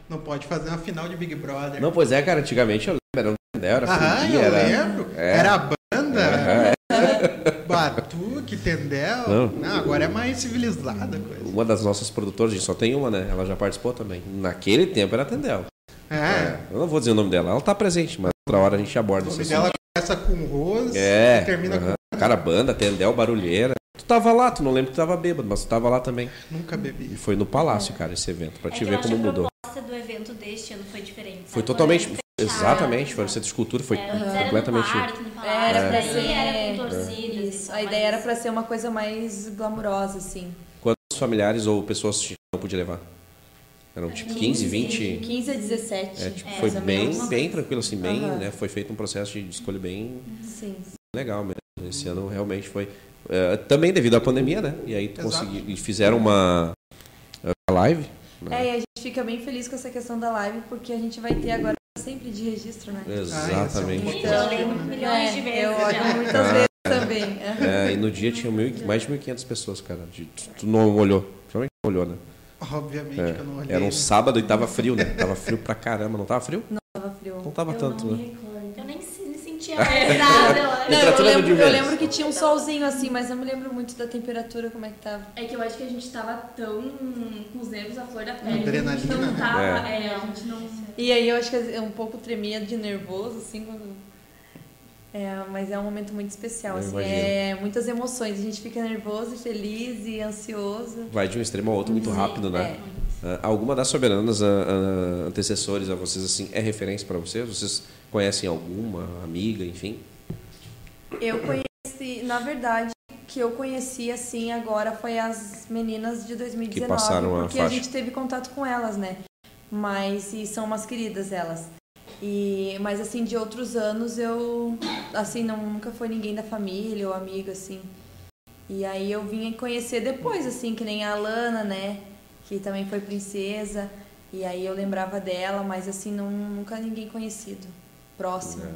Não pode fazer uma final de Big Brother. Não, pois é, cara, antigamente eu lembro, era um era Ah, eu era. lembro. É. Era a banda. Aham, Batuque, Tendel. Não. Não. agora é mais civilizada a coisa. Uma das nossas produtoras, a gente só tem uma, né? Ela já participou também. Naquele tempo era Tendel. É. Eu não vou dizer o nome dela, ela tá presente, mas outra hora a gente aborda O esse nome dela começa com Rose É. e termina aham. Cara, banda, Tendel, barulheira. Tu tava lá, tu não lembra que tu tava bêbado, mas tu tava lá também. Nunca E bebi. foi no Palácio, cara, esse evento, pra É te ver como mudou. A proposta do evento deste ano foi diferente. Foi totalmente. fechado, Exatamente, foi no centro de escultura, foi É, antes era no completamente. quarto, no palácio, Era pra ser- era com torcidas. Isso, então, a ideia era pra ser uma coisa mais glamurosa, assim. Quantos familiares ou pessoas não podia levar? Eram tipo 15, 20? 15 a 17. É, tipo, É, foi bem, bem tranquilo, assim, bem, Aham. né? Foi feito um processo de escolha bem Sim. legal mesmo. Esse ano realmente foi. Eh, também devido à pandemia, né? E aí tu consegui, e fizeram uma eh, live. né? É, e a gente fica bem feliz com essa questão da live, porque a gente vai ter agora sempre de registro, né? Exatamente. Ah, é lembro um- milhões de É, vezes. Eu olho muitas Ah. vezes também. é. É, e no dia tinha mil, mais de 1.500 pessoas, cara. De- tu, tu não olhou. Provavelmente não olhou, né? Obviamente É, que eu não olhei. Era um sábado e tava frio, né? Tava frio pra caramba. Não tava frio? Tava frio. Não tava Eu tanto, não né? Eu acho. Não, eu lembro, de eu lembro que tinha um solzinho assim, mas não me lembro muito da temperatura, como é que tava. É que eu acho que a gente tava tão com os nervos à flor da pele. Adrenalina, A gente né? não tava. É. É, a gente não. E aí eu acho que eu um pouco tremia de nervoso, assim, quando É, mas é um momento muito especial, Eu assim, imagino. é muitas emoções. A gente fica nervoso, e feliz e ansioso. Vai de um extremo ao outro muito Sim, rápido, né? é. Ah, alguma das soberanas ah, ah, antecessores a vocês assim é referência para vocês? Vocês conhecem alguma amiga, enfim? Eu conheci, na verdade, que eu conheci assim agora foi as meninas de 2019, Que passaram a porque a faixa. gente teve contato com elas, né? Mas e são umas queridas elas. E mas assim de outros anos eu assim não nunca foi ninguém da família ou amigo assim. E aí eu vim conhecer depois assim, que nem a Alana, né, que também foi princesa. E aí eu lembrava dela, mas assim não, nunca ninguém conhecido, próximo. É.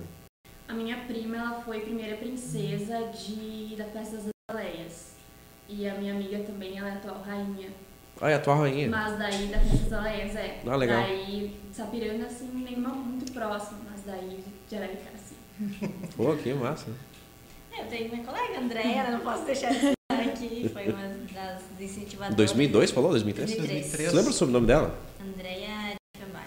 A minha prima, ela foi primeira princesa de, da Festa das Aleias. E a minha amiga também, ela é atual rainha. Ah, é a tua rainha. Mas daí da Festa das Aleias, é. Ah, legal. Daí, Sapiranga, assim, nenhuma muito próxima, mas daí de Araraquara, assim. Pô, que massa. Eu tenho minha colega, Andréia, não posso deixar de aqui, foi uma das incentivadoras. 2002, falou? 2003? 2003. Você lembra o sobrenome dela? Andréia Diefenbach.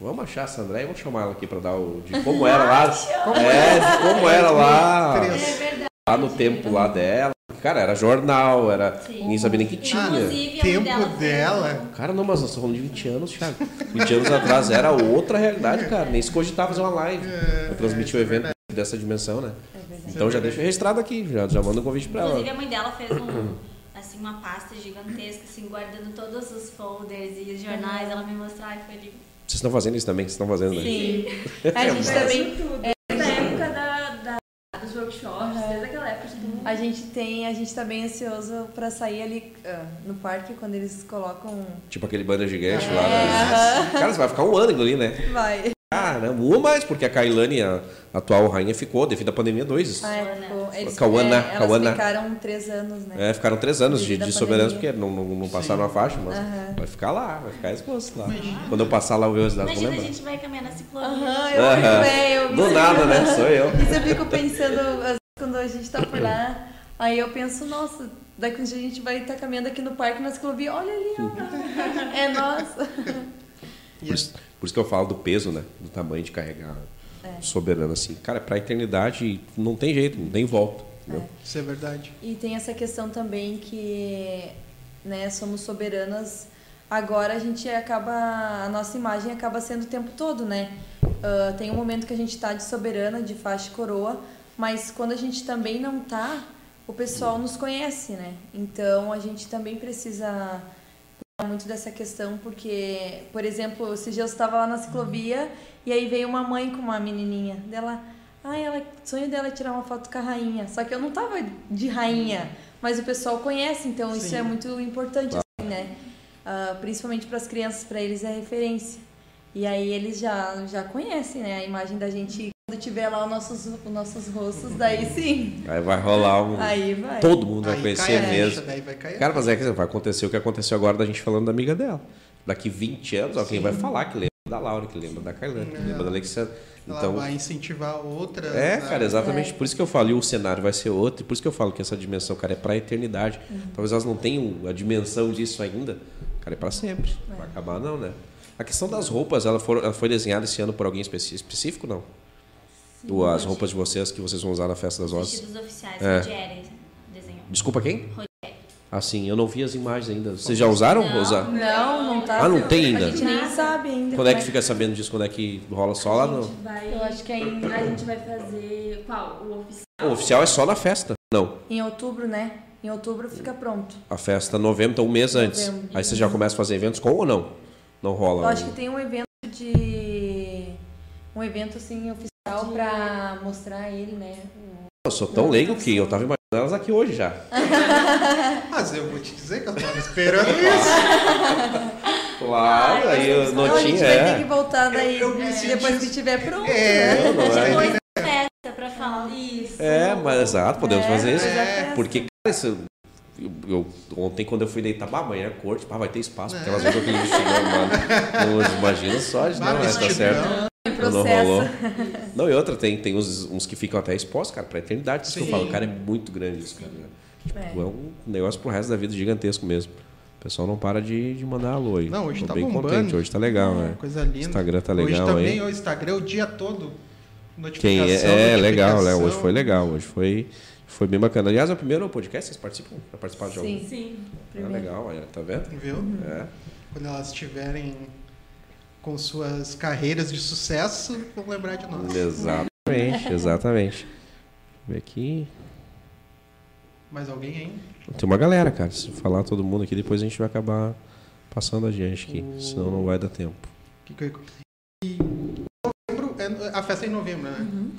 Vamos achar essa André e vamos chamar ela aqui para dar o. de como era lá. É, de como era lá. É verdade. Lá no tempo lá dela. Cara, era jornal, era. Sim. Ninguém sabia nem que tinha. Inclusive, a Tempo mãe dela dela. um- Cara, não, mas nós estamos falando de 20 anos, Thiago. 20 anos atrás era outra realidade, cara. Nem se cogitava fazer uma live. É, Pra transmitir o evento dessa dimensão, né? É. Então já deixa registrado aqui, já, já manda um convite pra Inclusive, ela. a mãe dela fez um, assim, uma pasta gigantesca, assim, guardando todos os folders e os jornais. Ela me mostrou, ai, foi lindo. Vocês estão fazendo isso também? Vocês estão fazendo, né? Sim. A gente também tudo. Da época da, da- dos workshops, desde aquela época de tudo. A gente tem, a gente tá bem ansioso pra sair ali ah, no parque quando eles colocam. Tipo aquele banner gigante É, lá. Né? Cara, você vai ficar um ano ali, né? Vai. Caramba, um ou mais, porque a Kailane, a atual rainha, ficou devido à pandemia dois. Ah, é, ficou- eles, Cauana, é, Cauana. ficaram três anos, né? É, ficaram três anos de, de soberanos, porque não, não, não passaram a faixa, mas Aham. vai ficar lá, vai ficar exposto lá. Quando eu passar lá, eu os dados, vou Imagina, a lembrar. gente vai caminhar na ciclovia. Aham, eu fico bem, eu Do nada, né? Sou eu. Isso eu fico pensando, quando a gente tá por lá, aí eu penso, nossa, daqui um dia a gente vai estar caminhando aqui no parque na ciclovia, olha ali, ó. É nossa. Por isso, por isso que eu falo do peso, né? Do tamanho de carregar É. soberano, assim. Cara, pra eternidade não tem jeito, não tem volta. entendeu? Isso é verdade. E tem essa questão também que, né, somos soberanas. Agora a gente acaba, a nossa imagem acaba sendo o tempo todo, né? Ah, tem um momento que a gente tá de soberana, de faixa e coroa, mas quando a gente também não tá, o pessoal nos conhece, né? Então a gente também precisa muito dessa questão, porque, por exemplo, esses dias eu estava lá na ciclovia e aí veio uma mãe com uma menininha dela. Ah, ela, o sonho dela é tirar uma foto com a rainha. Só que eu não tava de rainha, mas o pessoal conhece, então isso Sim. é muito importante, assim, né? Ah, principalmente para as crianças, para eles é referência. E aí eles já, já conhecem, né? A imagem da gente quando tiver lá os nossos, os nossos rostos, daí sim. Aí vai rolar um. Aí vai. Todo mundo vai Aí conhecer a ficha, mesmo. Vai cair a Cara, mas é que vai acontecer o que aconteceu agora da gente falando da amiga dela. Daqui 20 anos, alguém vai falar que lembra da Laura, que lembra da Kailane, que lembra da Alexandra. Ela Então, vai incentivar outra. É, a- cara, exatamente. Por isso que eu falo, e o cenário vai ser outro, e por isso que eu falo que essa dimensão, cara, é pra eternidade. Talvez elas não tenham a dimensão disso ainda. Cara, é pra sempre. Não vai acabar, não, né? A questão das roupas, ela, for, ela foi desenhada esse ano por alguém específico, não? Ou as roupas de vocês que vocês vão usar na festa das Os rosas? vestidos oficiais, É. Rogério desenhou. Desculpa quem? Rogério. Assim, eu não vi as imagens ainda. Vocês já usaram? Não. Usar? Não, não tá. Ah, não tem ainda? A gente nem sabe ainda. Quando é que como fica sabendo disso? Quando é que rola só lá gente vai, Eu acho que é em- A gente vai fazer. Qual? O oficial. O oficial é só na festa. Não. Em outubro, né? Em outubro fica pronto. A festa é novembro, então um mês antes. Novembro. Aí você já começa a fazer eventos com ou não? Não rola. Eu acho que tem um evento de. Um evento assim oficial pra mostrar ele, né? Eu sou tão leigo que eu tava imaginando elas aqui hoje já. Mas eu vou te dizer que eu tava esperando isso. Claro, aí eu não Então a gente tinha. vai ter É. que voltar daí Eu- eu me é, senti- depois que estiver pronto. É, né? Não, não é. Depois da festa, pra falar isso. É, mas exato, podemos É, fazer isso. Porque, cara, isso. Eu, eu- ontem, quando eu fui deitar, bah, amanhã é corte, bah, vai ter espaço, porque elas vão com aquele vestidão, mano. Não, imagina só, não, essa tá vestidão. certo. Processo. rolou. Não, e outra, tem, tem uns, uns que ficam até expostos, cara, pra eternidade. Isso que eu Sim. falo, cara, é muito grande isso, cara. Tipo, É. é um negócio pro resto da vida gigantesco mesmo. O pessoal não para de, de mandar alô aí. Não, hoje Tô tá bem bombando. contente, hoje tá legal, né? Coisa linda. Instagram tá Hoje legal também aí. o Instagram o dia todo. Quem Notificação, é, é legal, né? Hoje foi legal, hoje foi, foi bem bacana. Aliás, é o primeiro podcast, vocês participam? Já participaram de algum? Sim. Sim. Ah, Primeiro. legal, olha, tá vendo? Viu? É. Quando elas estiverem com suas carreiras de sucesso, vão lembrar de nós. Exatamente, exatamente. Ver aqui. Mais alguém aí? Tem uma galera, cara. Se falar todo mundo aqui, depois a gente vai acabar passando a gente aqui. O- Senão não vai dar tempo. Que que eu- E novembro, é- a festa é em novembro, né? Uhum.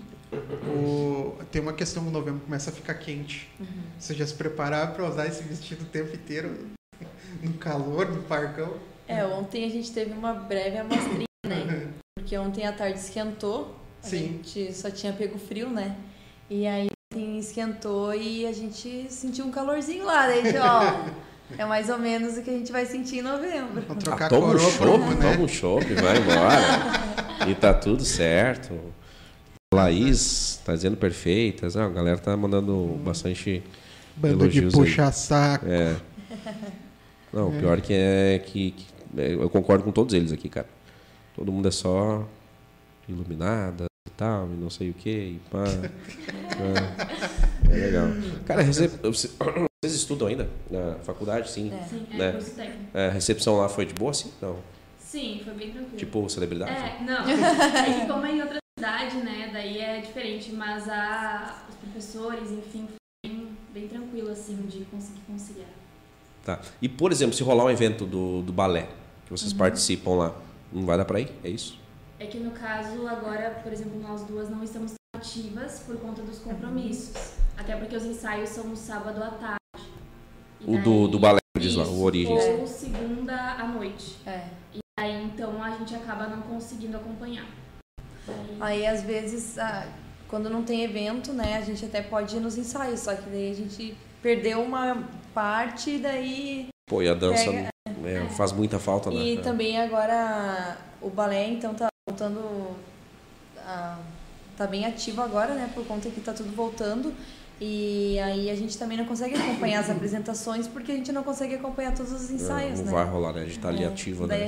O- tem uma questão que novembro começa a ficar quente. Você já se preparar para usar esse vestido o tempo inteiro no calor, no parcão? É, ontem a gente teve uma breve amostrinha, né? Porque ontem à tarde esquentou. A Sim. gente só tinha pego frio, né? E aí ontem esquentou e a gente sentiu um calorzinho lá. A gente, ó, é mais ou menos o que a gente vai sentir em novembro. Vamos trocar Ah, toma um chopp, né? toma um chopp, vai embora. e tá tudo certo. Laís tá dizendo perfeitas. Ah, a galera tá mandando bastante. Banda de aí. puxar saco. É. Não, o pior que é que, que- é, eu concordo com todos eles aqui, cara. Todo mundo é só iluminada e tal, e não sei o que, e pá. é, é legal. Cara, recep... vocês estudam ainda na faculdade, sim? É. Sim, é Né? curso técnico. É, a recepção lá foi de boa, sim? Não. Sim, foi bem tranquilo. Tipo celebridade? É, não. É que como é em outra cidade, né? Daí é diferente, mas a, os professores, enfim, foi bem, bem tranquilo, assim, de conseguir conciliar. Tá. E, por exemplo, se rolar um evento do, do balé, que vocês participam lá, não vai dar pra ir? É isso? É que no caso, agora, por exemplo, nós duas não estamos ativas por conta dos compromissos. Até porque os ensaios são no sábado à tarde. E O do, do balé, diz lá, o Origens. Ou segunda à noite. É. Aí então a gente acaba não conseguindo acompanhar. Daí- Aí às vezes, quando não tem evento, né, a gente até pode ir nos ensaios, só que daí a gente perdeu uma parte e daí Pô, e a dança Pega- é, faz muita falta, né? E É. também agora o balé então tá voltando a, tá bem ativo agora, né? Por conta que tá tudo voltando. E aí a gente também não consegue acompanhar as apresentações porque a gente não consegue acompanhar todos os ensaios, não né? vai rolar, né? A gente tá ali É, ativa, daí né?